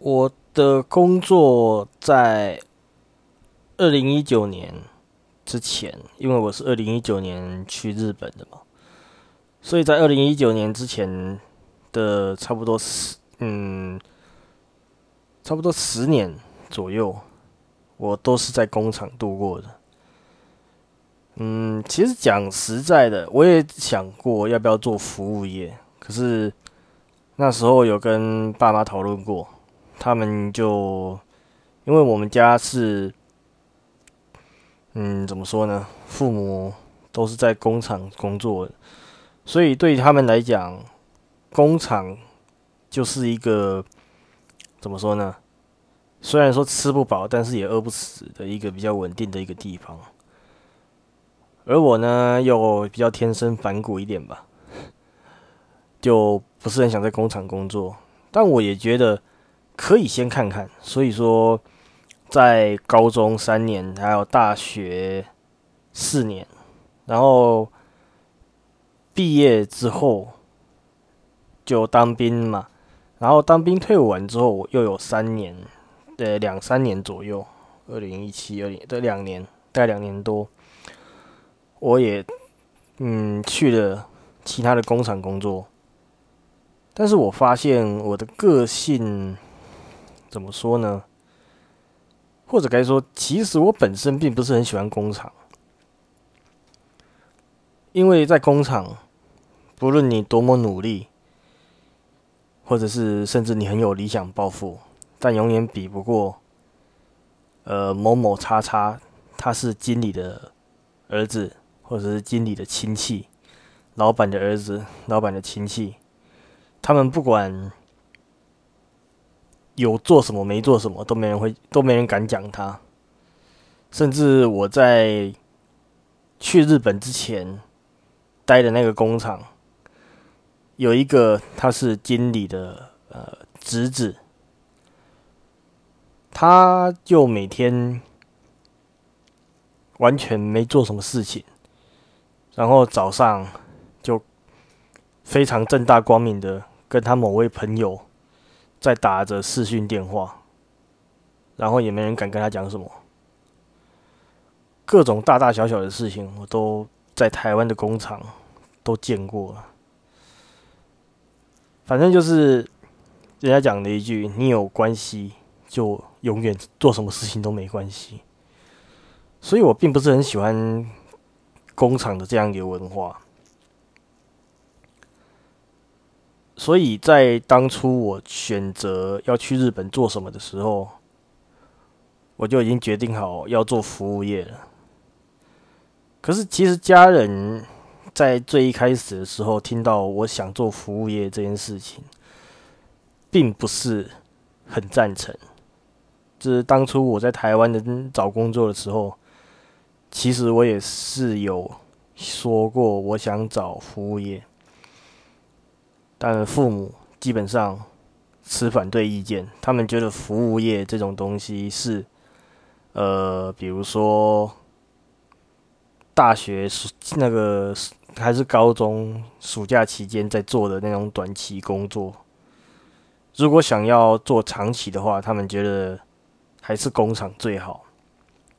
我的工作在二零一九年之前，因为我是二零一九年去日本的嘛，所以在二零一九年之前的差不多十嗯，差不多十年左右，我都是在工厂度过的。嗯，其实讲实在的，我也想过要不要做服务业，可是那时候有跟爸妈讨论过，他们就因为我们家是，嗯，怎么说呢？父母都是在工厂工作的，所以对他们来讲，工厂就是一个怎么说呢？虽然说吃不饱，但是也饿不死的一个比较稳定的一个地方。而我呢，又比较天生反骨一点吧，就不是很想在工厂工作。但我也觉得可以先看看。所以说，在高中三年，还有大学四年，然后毕业之后就当兵嘛。然后当兵退伍完之后，我又有三年，对，两三年左右，二零一七、二零这两年，大概两年多。我也，嗯，去了其他的工厂工作，但是我发现我的个性怎么说呢？或者该说，其实我本身并不是很喜欢工厂，因为在工厂，不论你多么努力，或者是甚至你很有理想抱负，但永远比不过，呃，某某叉叉，他是经理的儿子。或者是经理的亲戚、老板的儿子、老板的亲戚，他们不管有做什么没做什么，都没人会，都没人敢讲他。甚至我在去日本之前待的那个工厂，有一个他是经理的呃侄子，他就每天完全没做什么事情。然后早上就非常正大光明的跟他某位朋友在打着视讯电话，然后也没人敢跟他讲什么。各种大大小小的事情，我都在台湾的工厂都见过了。反正就是人家讲的一句：“你有关系，就永远做什么事情都没关系。”所以我并不是很喜欢。工厂的这样一个文化，所以在当初我选择要去日本做什么的时候，我就已经决定好要做服务业了。可是，其实家人在最一开始的时候听到我想做服务业这件事情，并不是很赞成。就是当初我在台湾的找工作的时候。其实我也是有说过，我想找服务业，但父母基本上持反对意见。他们觉得服务业这种东西是，呃，比如说大学暑那个还是高中暑假期间在做的那种短期工作。如果想要做长期的话，他们觉得还是工厂最好。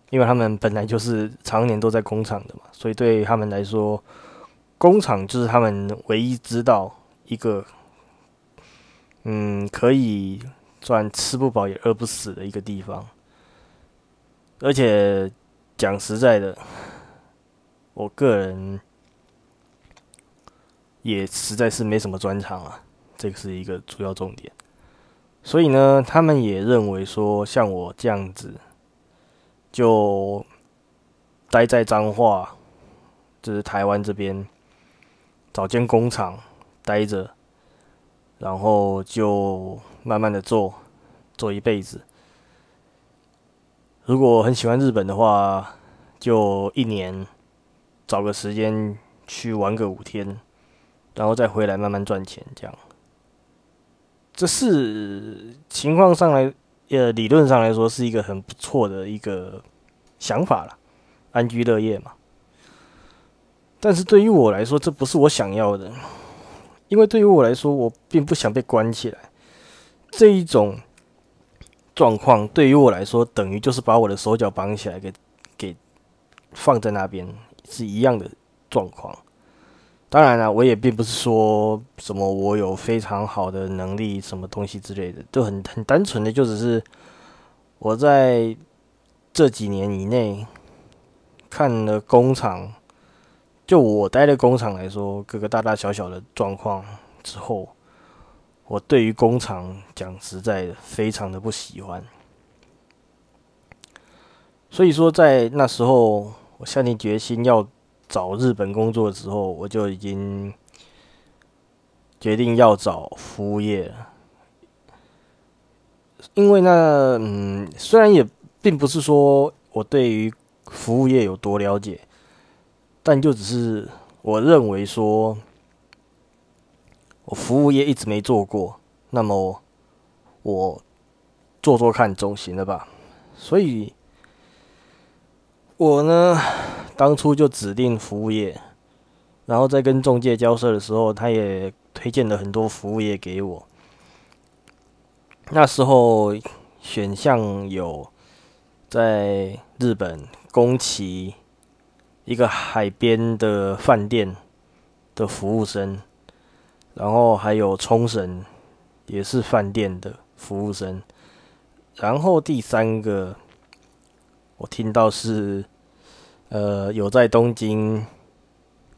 因为他们本来就是常年都在工厂的嘛，所以对他们来说，工厂就是他们唯一知道一个，嗯，可以赚吃不饱也饿不死的一个地方。而且讲实在的，我个人也实在是没什么专长啊，这个是一个主要重点。所以呢，他们也认为说，像我这样子。就待在彰化，就是台湾这边找间工厂待着，然后就慢慢的做，做一辈子。如果很喜欢日本的话，就一年找个时间去玩个五天，然后再回来慢慢赚钱，这样。这是情况上来。呃，理论上来说是一个很不错的一个想法了，安居乐业嘛。但是对于我来说，这不是我想要的，因为对于我来说，我并不想被关起来。这一种状况，对于我来说，等于就是把我的手脚绑起来，给给放在那边，是一样的状况。当然了，我也并不是说什么我有非常好的能力，什么东西之类的，就很很单纯的，就只是我在这几年以内看了工厂，就我待的工厂来说，各个大大小小的状况之后。我对于工厂讲实在的，非常的不喜欢。所以说，在那时候我下定决心要找日本工作的时候，我就已经决定要找服务业。因为那嗯，虽然也并不是说我对于服务业有多了解，但就只是我认为说。我服务业一直没做过，那么我做做看总行了吧？所以，我呢当初就指定服务业，然后在跟中介交涉的时候，他也推荐了很多服务业给我。那时候选项有在日本宫崎一个海边的饭店的服务生。然后还有冲绳，也是饭店的服务生。然后第三个，我听到是，呃，有在东京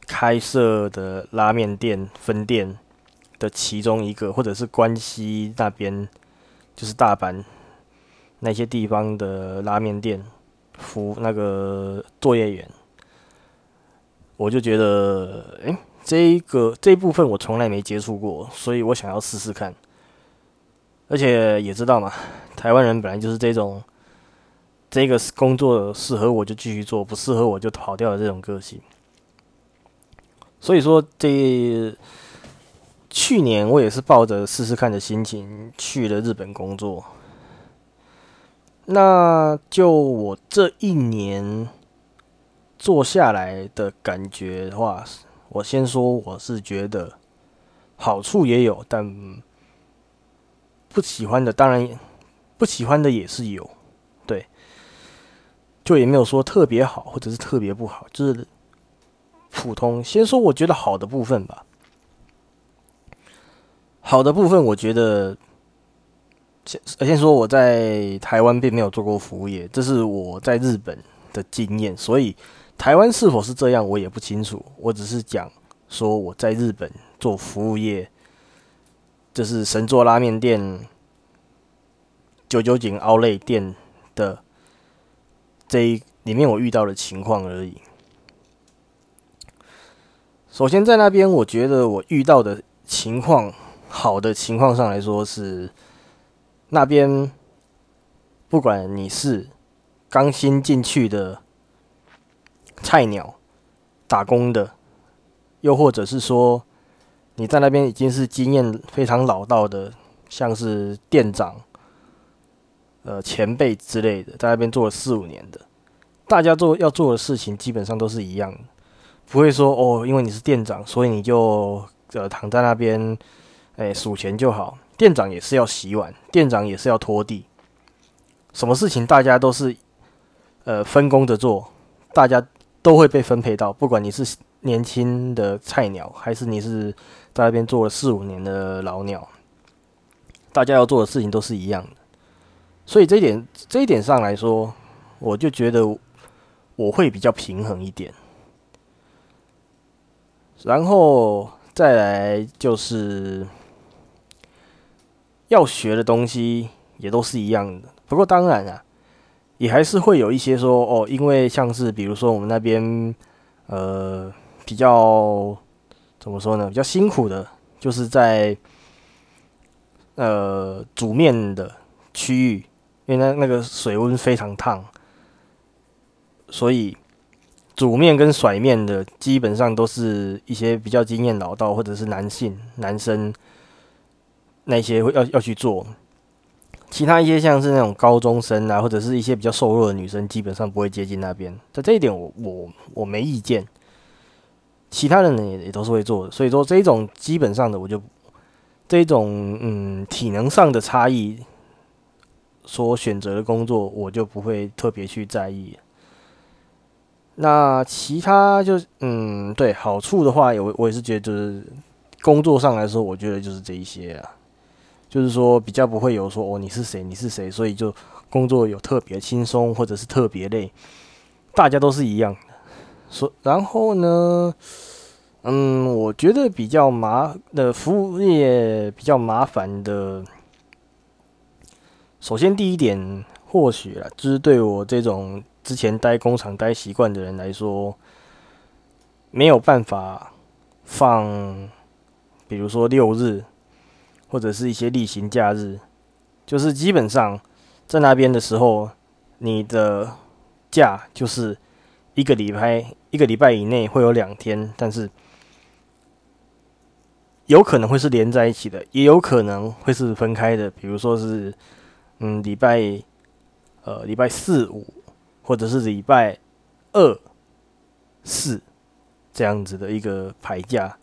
开设的拉面店分店的其中一个，或者是关西那边，就是大阪那些地方的拉面店服那个作业员，我就觉得，哎。这个这一部分我从来没接触过，所以我想要试试看。而且也知道嘛，台湾人本来就是这种，这个工作适合我就继续做，不适合我就跑掉的这种个性。所以说，这去年我也是抱着试试看的心情去了日本工作。那就我这一年做下来的感觉的话。我先说，我是觉得好处也有，但不喜欢的当然不喜欢的也是有，对，就也没有说特别好或者是特别不好，就是普通。先说我觉得好的部分吧，好的部分我觉得先先说我在台湾并没有做过服务业，这是我在日本的经验，所以。台湾是否是这样，我也不清楚。我只是讲说我在日本做服务业，就是神作拉面店、九九井奥莱店的这一里面我遇到的情况而已。首先在那边，我觉得我遇到的情况，好的情况上来说是那边不管你是刚新进去的。菜鸟打工的，又或者是说你在那边已经是经验非常老道的，像是店长、呃前辈之类的，在那边做了四五年的，大家做要做的事情基本上都是一样的，不会说哦，因为你是店长，所以你就呃躺在那边，哎数钱就好。店长也是要洗碗，店长也是要拖地，什么事情大家都是呃分工着做，大家。都会被分配到，不管你是年轻的菜鸟，还是你是在那边做了四五年的老鸟，大家要做的事情都是一样的。所以这一点，这一点上来说，我就觉得我会比较平衡一点。然后再来就是要学的东西也都是一样的，不过当然啊。也还是会有一些说哦，因为像是比如说我们那边，呃，比较怎么说呢？比较辛苦的，就是在呃煮面的区域，因为那那个水温非常烫，所以煮面跟甩面的基本上都是一些比较经验老道或者是男性男生那些会要要去做。其他一些像是那种高中生啊，或者是一些比较瘦弱的女生，基本上不会接近那边。在这一点，我我我没意见。其他人呢也也都是会做的，所以说这种基本上的，我就这种嗯体能上的差异，所选择的工作，我就不会特别去在意。那其他就嗯，对好处的话，我我也是觉得，就是工作上来说，我觉得就是这一些啊，就是说比较不会有说哦你是谁你是谁，所以就工作有特别轻松或者是特别累，大家都是一样的。所然后呢，嗯，我觉得比较麻的服务业比较麻烦的，首先第一点或许啊，就是对我这种。之前待工厂待习惯的人来说，没有办法放，比如说六日，或者是一些例行假日，就是基本上在那边的时候，你的假就是一个礼拜，一个礼拜以内会有两天，但是有可能会是连在一起的，也有可能会是分开的，比如说是嗯礼拜呃礼拜四五。或者是礼拜二、四这样子的一个排假，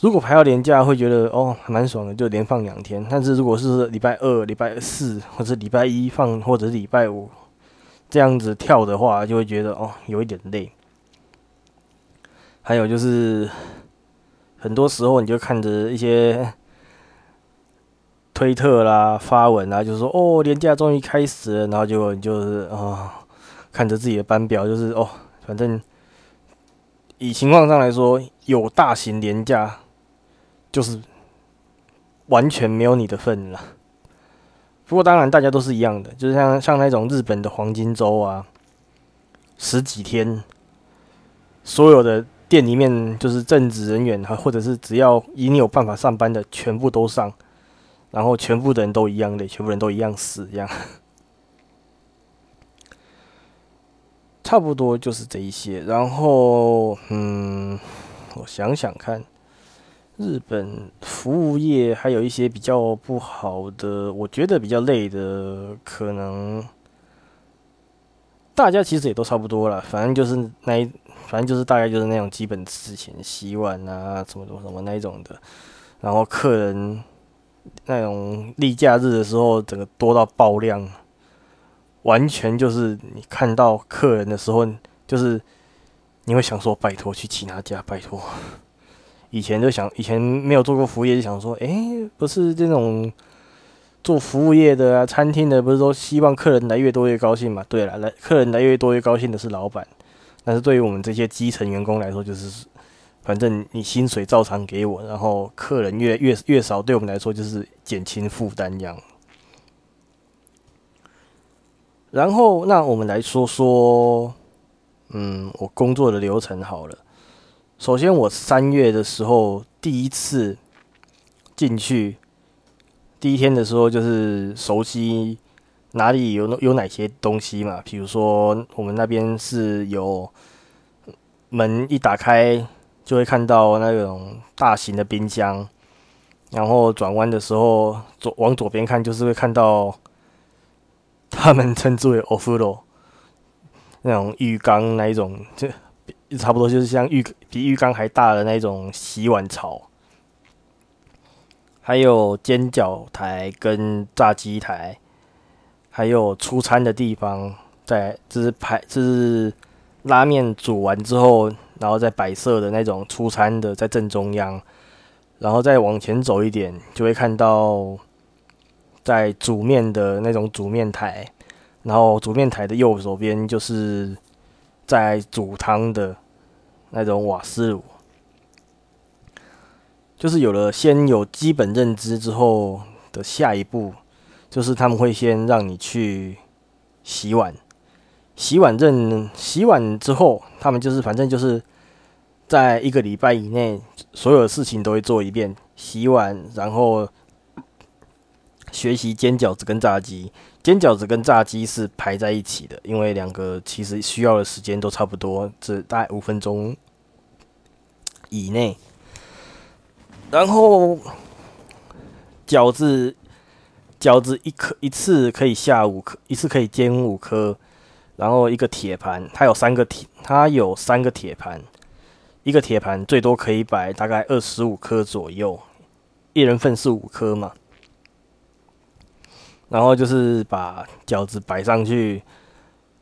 如果排到年假，会觉得哦蛮爽的，就连放两天。但是如果是礼拜二、礼拜四，或者礼拜一放，或者礼拜五这样子跳的话，就会觉得哦有一点累。还有就是很多时候，你就看着一些。推特啦，发文啊，就是说哦，年假终于开始了，然后结果就是啊，看着自己的班表，就是哦，反正以情况上来说，有大型年假，就是完全没有你的份了。不过当然，大家都是一样的，就是像像那种日本的黄金周啊，十几天，所有的店里面就是正职人员，或者是只要以你有办法上班的，全部都上。然后全部的人都一样累，全部人都一样死，这样，差不多就是这一些。然后，嗯，我想想看，日本服务业还有一些比较不好的，我觉得比较累的，可能大家其实也都差不多了。反正就是那一，反正就是大概就是那种基本事情，洗碗啊，什么什么什么那一种的。然后客人。那种例假日的时候，整个多到爆量，完全就是你看到客人的时候，就是你会想说：“拜托，去其他家，拜托。”以前就想，以前没有做过服务业，就想说：“哎，不是这种做服务业的啊，餐厅的，不是说希望客人来越多越高兴嘛？”对了，来客人来越多越高兴的是老板，但是对于我们这些基层员工来说，就是。反正你薪水照常给我，然后客人越越越少，对我们来说就是减轻负担这样。然后，那我们来说说，嗯，我工作的流程好了。首先，我三月的时候第一次进去，第一天的时候就是熟悉哪里有有哪些东西嘛，比如说我们那边是有门一打开。就会看到那种大型的冰箱，然后转弯的时候左往左边看，就是会看到他们称之为 “ofuro” 那种浴缸那一种，就差不多就是像浴比浴缸还大的那种洗碗槽，还有煎饺台跟炸鸡台，还有出餐的地方，在就是排就是拉面煮完之后。然后再摆设的那种出餐的在正中央，然后再往前走一点，就会看到在煮面的那种煮面台，然后煮面台的右手边就是在煮汤的那种瓦斯炉。就是有了先有基本认知之后的下一步，就是他们会先让你去洗碗。洗碗认洗碗之后，他们就是反正就是在一个礼拜以内，所有的事情都会做一遍。洗碗，然后学习煎饺子跟炸鸡。煎饺子跟炸鸡是排在一起的，因为两个其实需要的时间都差不多，只大概五分钟以内。然后饺子，饺子一颗一次可以下五颗，一次可以煎五颗。然后一个铁盘，它有三个铁，它有三个铁盘，一个铁盘最多可以摆大概二十五颗左右，一人份是五颗嘛。然后就是把饺子摆上去，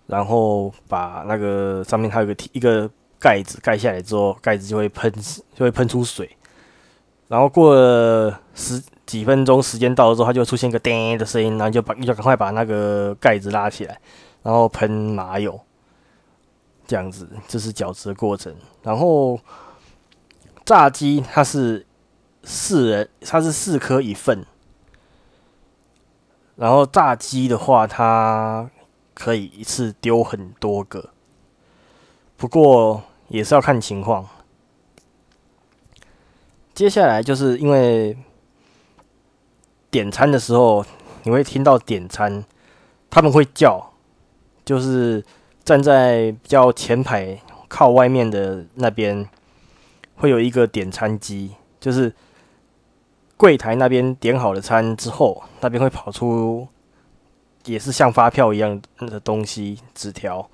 然后把那个上面还有个一个盖子盖下来之后，盖子就会喷就会喷出水，然后过了十几分钟时间到了之后，它就会出现一个叮的声音，然后就把就赶快把那个盖子拉起来，然后喷麻油，这样子这是饺子的过程。然后炸鸡它是四人，它是四颗一份。然后炸鸡的话，它可以一次丢很多个，不过也是要看情况。接下来就是因为点餐的时候，你会听到点餐，他们会叫，就是站在比较前排靠外面的那边，会有一个点餐机，就是。柜台那边点好了餐之后，那边会跑出也是像发票一样的东西纸条，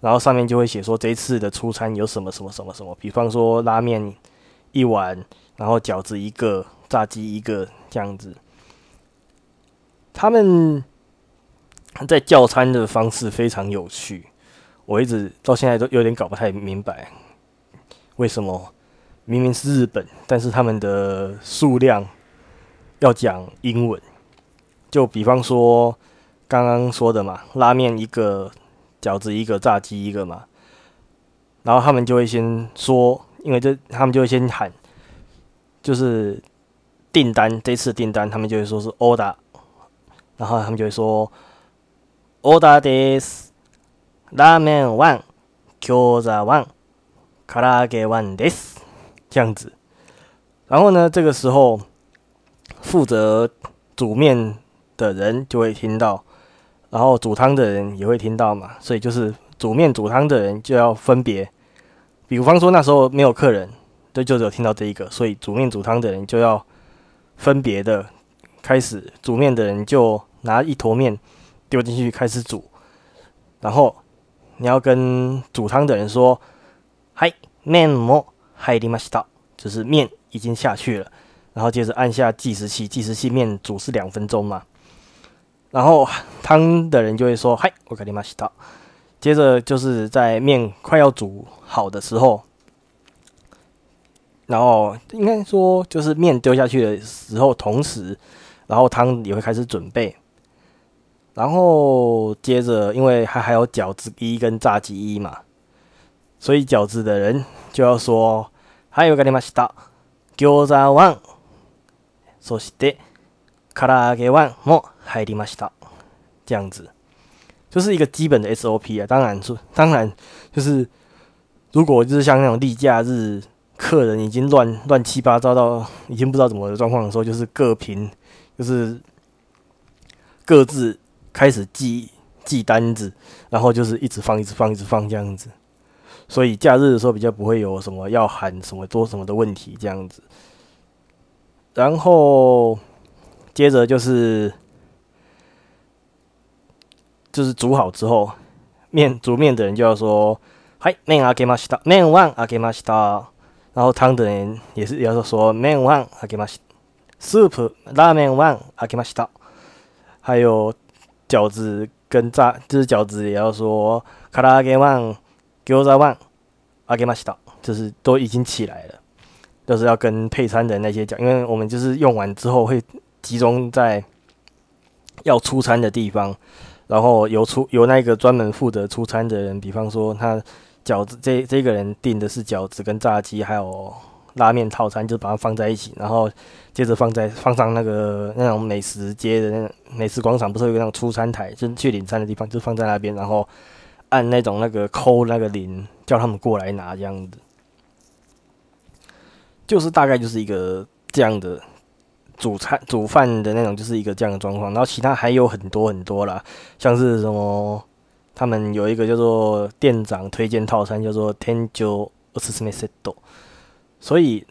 然后上面就会写说这一次的出餐有什么什么什么什么，比方说拉面一碗，然后饺子一个，炸鸡一个这样子。他们在叫餐的方式非常有趣，我一直到现在都有点搞不太明白，为什么明明是日本，但是他们的数量。要讲英文，就比方说刚刚说的嘛，拉面一个，饺子一个，炸鸡一个嘛。然后他们就会先说，因为这他们就会先喊，就是订单这次订单，他们就会说是 order，然后他们就会说 order this 拉面 one，餃子 one，唐揚げ one this 这样子。然后呢，这个时候。负责煮面的人就会听到，然后煮汤的人也会听到嘛，所以就是煮面煮汤的人就要分别，比方说那时候没有客人，对，就只有听到这一个，所以煮面煮汤的人就要分别的开始，煮面的人就拿一坨面丢进去开始煮，然后你要跟煮汤的人说，嗨，面も入りました，就是面已经下去了。 然后接着按下计时器，计时器面煮是两分钟嘛。然后汤的人就会说：“嗨，我给你马洗到。”接着就是在面快要煮好的时候，然后应该说就是面丢下去的时候，同时，然后汤也会开始准备。然后接着，因为还还有饺子一跟炸鸡一嘛，所以饺子的人就要说：“嗨，我给你马洗到。”餃子 one。そして、唐揚げはも入りました。这样子，就是一个基本的 SOP 啊。当然，说当然就是，如果就是像那种例假日，客人已经乱乱七八糟到已经不知道怎么的状况的时候，就是各凭就是各自开始记记单子，然后就是一直放，一直放，一直放这样子。所以假日的时候比较不会有什么要喊什么多什么的问题这样子。 然后接着就是就是煮好之后，面煮面的人就要说：“嗨，面阿给马西达，面碗阿给马西达。”然后汤的人也是也要说：“面碗阿给马西，soup 拉面碗阿给马西达。”还有饺子跟炸，就是饺子也要说：“卡拉给碗，餃子碗阿给马西达。”就是都已经起来了。就是要跟配餐的那些讲，因为我们就是用完之后会集中在要出餐的地方，然后由出由那个专门负责出餐的人，比方说他饺子这这个人订的是饺子跟炸鸡，还有拉面套餐，就把它放在一起，然后接着放在放上那个那种美食街的那美食广场，不是有个那种出餐台，就是去领餐的地方，就放在那边，然后按那种那个扣那个铃，叫他们过来拿这样子。就是大概就是一个这样的煮菜煮饭的那种，就是一个这样的状况。然后其他还有很多很多啦，像是什么，他们有一个叫做店长推荐套餐，叫做天九二十四 set。所以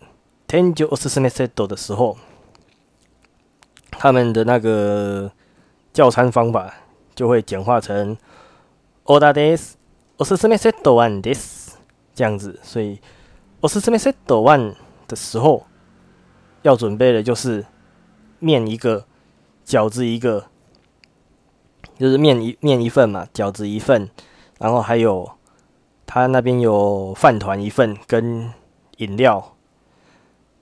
天九二十四 set 的时候，他们的那个叫餐方法就会简化成 order this 二十四 set one this 这样子。所以二十四 set one 时候，要准备的就是面一个，饺子一个，就是面一面一份嘛，饺子一份，然后还有他那边有饭团一份跟饮料，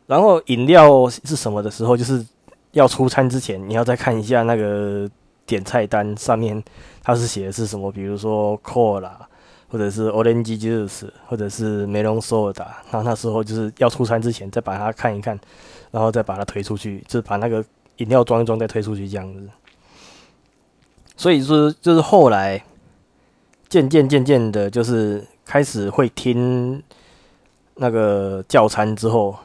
然后饮料是什么的时候，就是要出餐之前，你要再看一下那个点菜单上面，它是写的是什么，比如说 cola，或者是 orange juice，或者是梅隆 soda，然后那时候就是要出餐之前再把它看一看，然后再把它推出去，就把那个饮料装一装再推出去这样子。所以说，就是后来渐渐渐渐的，就是开始会听那个教餐之后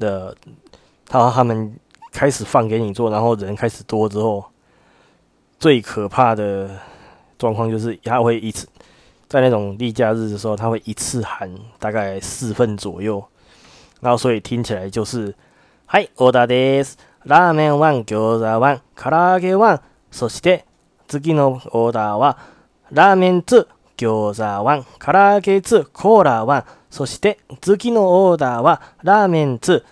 的，他他们开始放给你做，然后人开始多之后，最可怕的状况就是他会一次在那种例假日的时候，他会一次喊大概四份左右，然后所以听起来就是嗨，オーダーです。ラーメンワン、餃子ワン、唐揚げワン。そして、次のオーダーは、ラーメン2、餃子1、唐揚げ2、コーラ1、そして、次のオーダーは、ラーメン2、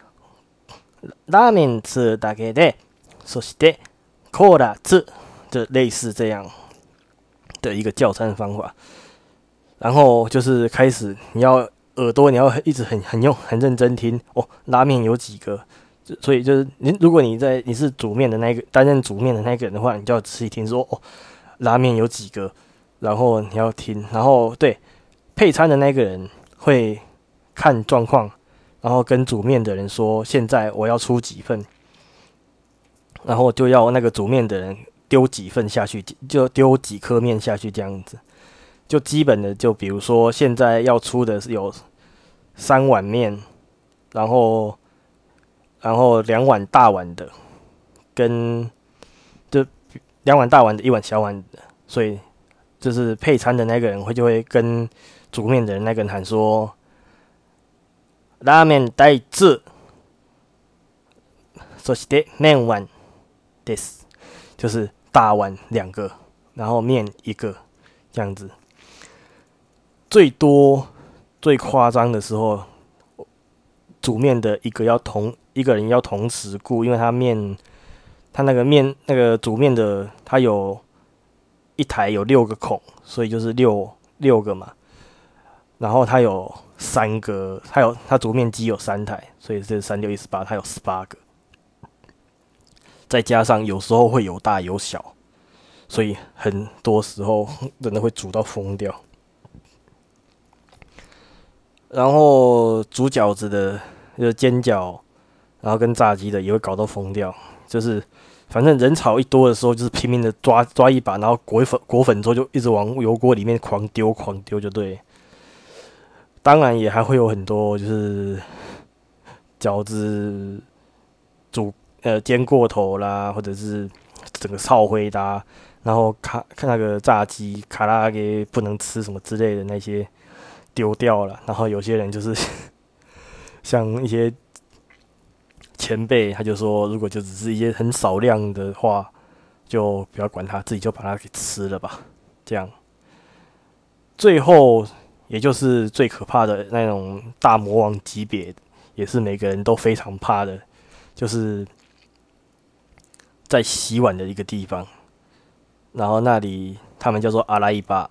ラーメン2だけで、そして、コーラ2，就类似这样的一个叫餐方法。 然后就是开始，你要耳朵，你要一直很很用很认真听。哦，拉面有几个。所以就是，你如果你在你是煮面的那个担任煮面的那个人的话，你就要仔细听说哦，拉面有几个，然后你要听，然后对配餐的那个人会看状况，然后跟煮面的人说现在我要出几份，然后就要那个煮面的人丢几份下去，就丢几颗面下去这样子，就基本的就比如说现在要出的是有三碗面，然后。然后两碗大碗的，跟就两碗大碗的一碗小碗的，所以就是配餐的那个人会就会跟煮面的人那个人喊说：“拉面带字，そして面碗です，就是大碗两个，然后面一个这样子。 最多最夸张的时候，煮面的一个要同。一个人要同时顾，因为他面，他那个面那个煮面的，他有一台有六个孔，所以就是六六个嘛。然后他有三个，他有他煮面机有三台，所以这三六一十八，他有十八个。再加上有时候会有大有小，所以很多时候真的会煮到疯掉。然后煮饺子的，就煎饺。然后跟炸鸡的也会搞到疯掉，就是反正人潮一多的时候，就是拼命的抓抓一把，然后裹粉裹粉之后就一直往油锅里面狂丢狂丢就对。当然也还会有很多就是饺子煮呃煎过头啦，或者是整个烧灰的，然后卡看那个炸鸡卡拉给不能吃什么之类的那些丢掉了，然后有些人就是 像一些。前辈他就说，如果就只是一些很少量的话，就不要管他，自己就把它给吃了吧。这样，最后也就是最可怕的那种大魔王级别，也是每个人都非常怕的，就是在洗碗的一个地方。然后那里他们叫做阿拉伊巴，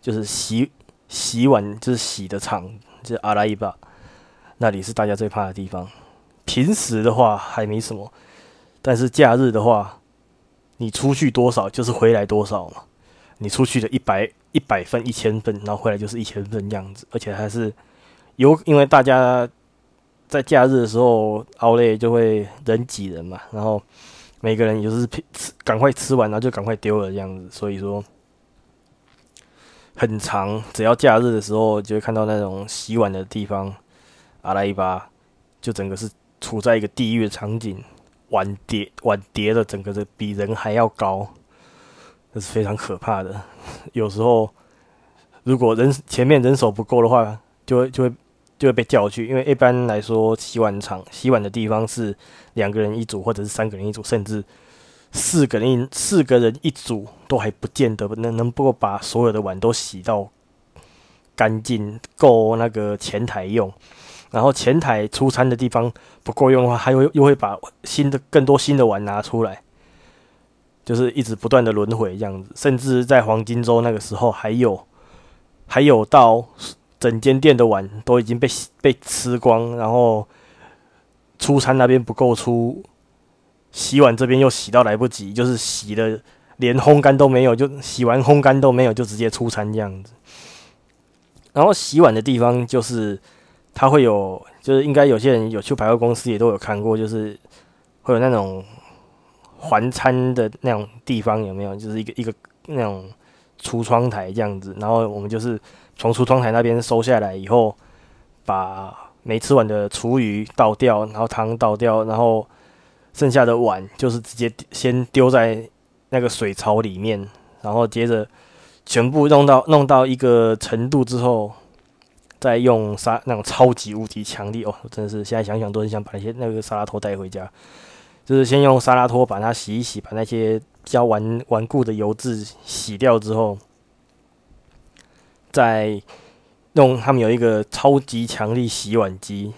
就是洗洗碗就是洗的场，就是阿拉伊巴，那里是大家最怕的地方。平时的话还没什么，但是假日的话，你出去多少就是回来多少嘛。你出去的一百一百份、一千份，然后回来就是一千份样子，而且还是有，因为大家在假日的时候熬累就会人挤人嘛，然后每个人也就是赶快吃完，然后就赶快丢了这样子，所以说很长。只要假日的时候，就会看到那种洗碗的地方，阿拉伊巴就整个是。处在一个地狱的场景，碗叠碗叠的，整个的比人还要高，这是非常可怕的。有时候，如果人前面人手不够的话，就会就会就会被叫去。因为一般来说，洗碗场洗碗的地方是两个人一组，或者是三个人一组，甚至四个人四个人一组，都还不见得能能够把所有的碗都洗到干净，够那个前台用。然后前台出餐的地方不够用的话，还会又会把新的更多新的碗拿出来，就是一直不断的轮回这样子，甚至在黄金周那个时候，还有还有到整间店的碗都已经被被吃光，然后出餐那边不够出，洗碗这边又洗到来不及，就是洗的连烘干都没有，就洗完烘干都没有，就直接出餐这样子。然后洗碗的地方就是它会有，就是应该有些人有去百货公司也都有看过，就是会有那种。还餐的那种地方有没有？就是一个一个那种橱窗台这样子，然后我们就是从橱窗台那边收下来以后，把没吃完的厨余倒掉，然后汤倒掉，然后剩下的碗就是直接先丢在那个水槽里面，然后接着全部弄到弄到一个程度之后，再用沙那种超级无敌强力哦，真的是现在想想都很想把那些那个沙拉托带回家。就是先用沙拉托把它洗一洗，把那些比较顽顽固的油渍洗掉之后，再用他们有一个超级强力洗碗机，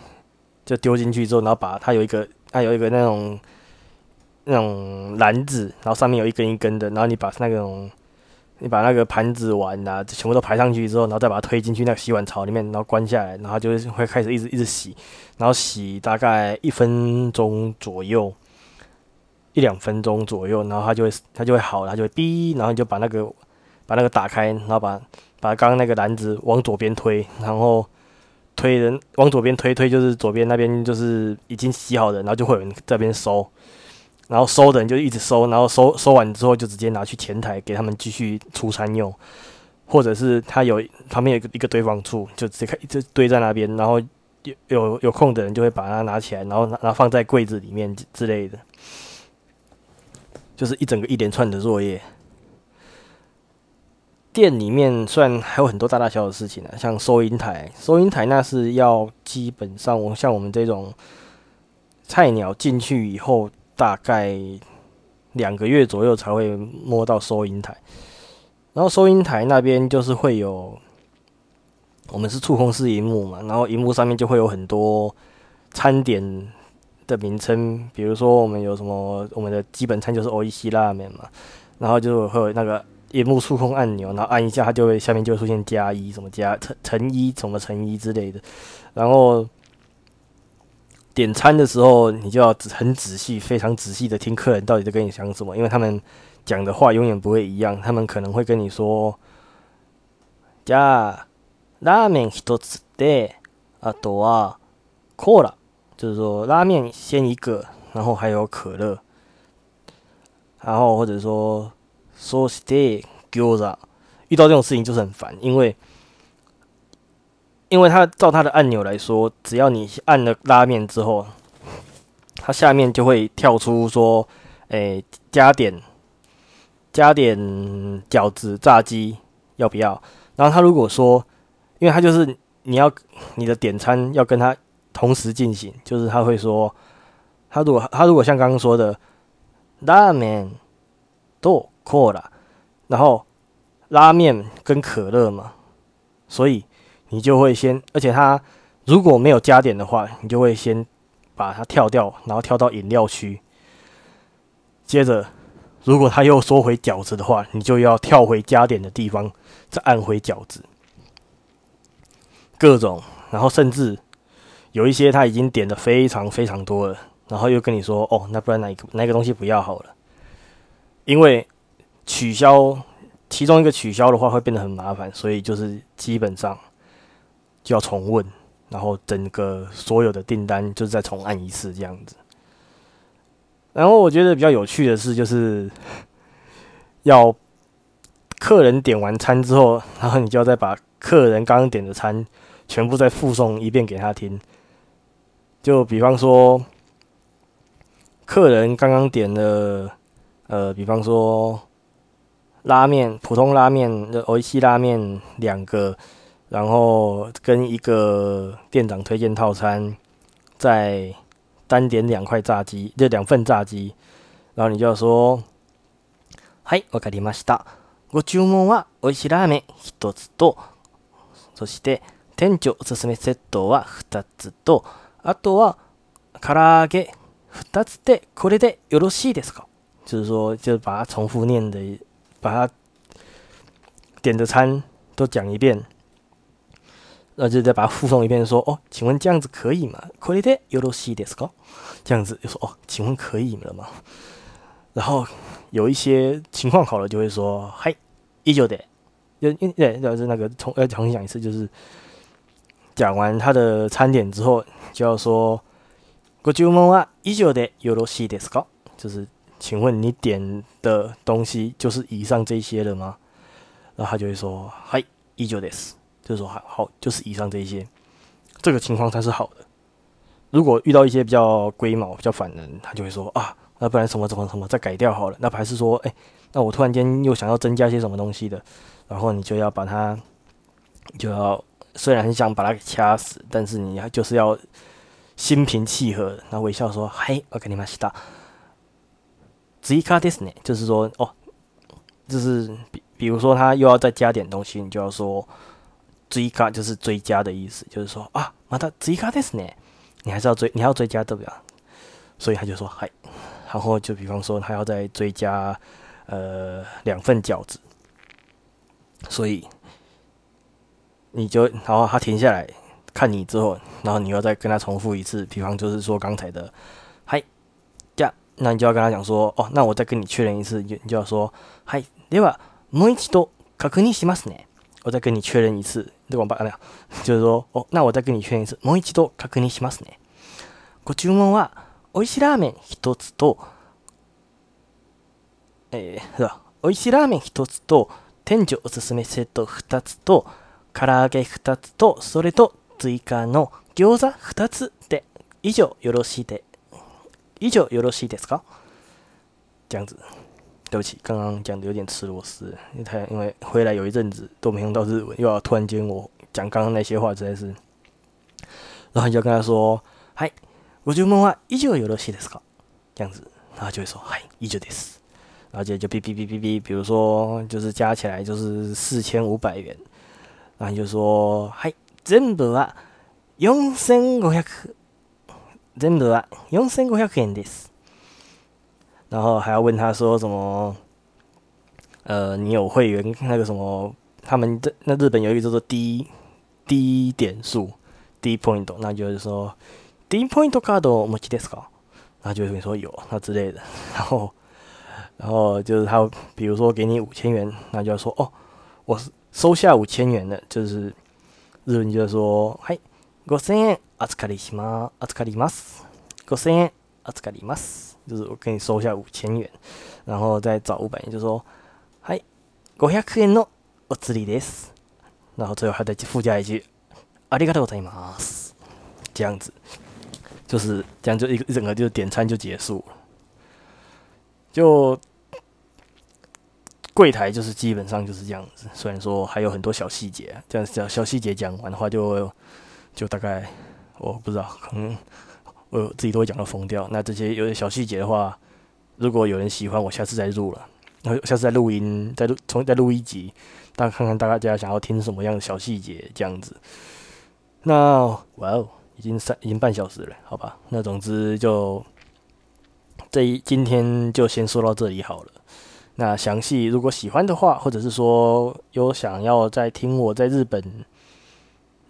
就丢进去之后，然后把它有一个它有一个那种那种篮子，然后上面有一根一根的，然后你把那种你把那个盘子碗啊全部都排上去之后，然后再把它推进去那个洗碗槽里面，然后关下来，然后就会开始一直一直洗，然后洗大概一分钟左右。一两分钟左右，然后它就会它就会好，它就会滴，然后你就把那个把那个打开，然后把把刚刚那个篮子往左边推，然后推人往左边推推，就是左边那边就是已经洗好的，然后就会有人这边收，然后收的人就一直收，然后收收完之后就直接拿去前台给他们继续出餐用，或者是他有旁边有一个一个堆放处，就直接开就堆在那边，然后有有有空的人就会把它拿起来，然后拿然后放在柜子里面之类的。就是一整个一连串的作业，店里面虽然还有很多大大小小的事情呢，像收银台，收银台那是要基本上，我像我们这种菜鸟进去以后，大概两个月左右才会摸到收银台。然后收银台那边就是会有，我们是触控式荧幕嘛，然后荧幕上面就会有很多餐点。的名称，比如说我们有什么，我们的基本餐就是欧伊西拉面嘛，然后就会有那个荧幕触控按钮，然后按一下，它就会下面就会出现加一，什么加乘乘一，什么乘一之类的。然后点餐的时候，你就要很仔细、非常仔细的听客人到底在跟你讲什么，因为他们讲的话永远不会一样，他们可能会跟你说加拉面一つで、あとはコーラ。就是说，拉面先一个，然后还有可乐，然后或者说 说 stay gyoza，遇到这种事情就是很烦，因为，因为他照他的按钮来说，只要你按了拉面之后，它下面就会跳出说，诶，加点，加点饺子、炸鸡要不要？然后他如果说，因为他就是你要你的点餐要跟他。同时进行，就是他会说，他如果他如果像刚刚说的，拉面多可乐，然后拉面跟可乐嘛，所以你就会先，而且他如果没有加点的话，你就会先把它跳掉，然后跳到饮料区，接着如果他又说回饺子的话，你就要跳回加点的地方，再按回饺子，各种，然后甚至。有一些他已经点的非常非常多了，然后又跟你说：“哦，那不然哪个哪个东西不要好了？”因为取消其中一个取消的话会变得很麻烦，所以就是基本上就要重问，然后整个所有的订单就是再重按一次这样子。然后我觉得比较有趣的是，就是要客人点完餐之后，然后你就要再把客人刚刚点的餐全部再复诵一遍给他听。就比方说，客人刚刚点了，呃，比方说拉面，普通拉面的欧西拉面两个，然后跟一个店长推荐套餐，再单点两块炸鸡，就两份炸鸡，然后你就要说，はい、わかりました。ご注文は美味しいラーメン一つと、そして店長おすすめセットは二つと。あとは、唐揚げ2つでこれでよろしいですかっ 就是说，就是把它重复念的， 把它点的餐都讲一遍，那就再把它复诵一遍，说哦，请问这样子可以吗？これでよろしいですか？这样子就说哦，请问可以了吗？然后有一些情况好了，就会说嗨，依旧的，就因对，就是那个重要重新讲一次，就是讲完他的餐点之后，就要说ご注文は以上でよろしいですか？就是 请问你点的东西就是以上这些了吗？然后他就会说嗨，依旧です，就是说好，好，就是以上这些，这个情况才是好的。如果遇到一些比较龟毛、比较烦人，他就会说啊。那不然什么什么什么再改掉好了？那还是说，哎，那我突然间又想要增加些什么东西的，然后你就要把它，就要虽然很想把它给掐死，但是你就是要心平气和，那微笑说：“嗨，我给你们洗哒。”追加ですね，就是说，哦，就是比比如说他又要再加点东西，你就要说追加，就是追加的意思，就是说啊，また追加ですね，你还是要追，你还要追加对不对？所以他就说：“嗨。”然后就比方说，他要再追加，呃，两份饺子，所以你就，然后他停下来看你之后，然后你要再跟他重复一次，比方就是说刚才的，嗨，这样， 那你就要跟他讲说，哦，那我再跟你确认一次，你就要说，嗨，ではもう一度確認しますね。我再跟你确认一次，这广播啊，就是说，哦，那我再跟你确认一次，もう一度確認しますね。ご注文は美味しいラーメン一つと、えー、美味しいラーメン一つと、店長おすすめセット二つと、唐揚げ二つと、それと追加の餃子二つで、以上よろしいで、以上よろしいですか这样子。对不起，刚刚讲的有点吃螺丝，因为太因为回来有一阵子都没用到日文，又要突然间我讲刚刚那些话，实在是。然后你就跟他说：“嗨。”我就问话依旧有罗西的是か？这样子，然后就会说嗨，依旧的是，然后接着就哔哔哔哔哔，比如说就是加起来就是四千五百元，然后就说嗨，全部は四千五百， 真的啊，用三个要给的。然后还要问他说什么？呃，你有会员那个什么？他们的那日本有一个叫做低低点数低 point，那就是说低 point card 我们记得是搞，然后就说有那之类的。然后然后就是他比如说给你五千元，那就要说哦，我收下五千元的，就是日本就说嘿。五千円預かりします。預かります。5000円預かります。就是我给你收一下五千元，然后再找五百元，就说，い，五百円のお釣りです。然后最后还再附加一句，ありがとうございます。这样子，就是这样，就一整个就点餐就结束了。就柜台就是基本上就是这样子，虽然说还有很多小细节，这样小小细节讲完的话就。就大概我不知道，可能我自己都会讲到疯掉。那这些有点小细节的话，如果有人喜欢，我下次再录了，然后下次再录音，再录重再录一集，大家看看大家想要听什么样的小细节这样子。那哇哦！已经三已经半小时了，好吧。那总之就这一今天就先说到这里好了。那详细如果喜欢的话，或者是说有想要再听我在日本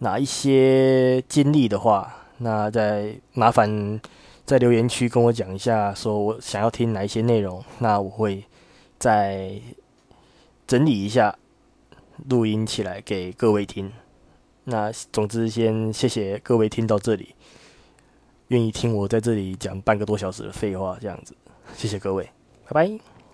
哪一些经历的话，那再麻烦在留言区跟我讲一下，说我想要听哪一些内容，那我会再整理一下录音起来给各位听。那总之，先谢谢各位听到这里，愿意听我在这里讲半个多小时的废话，这样子，谢谢各位，拜拜。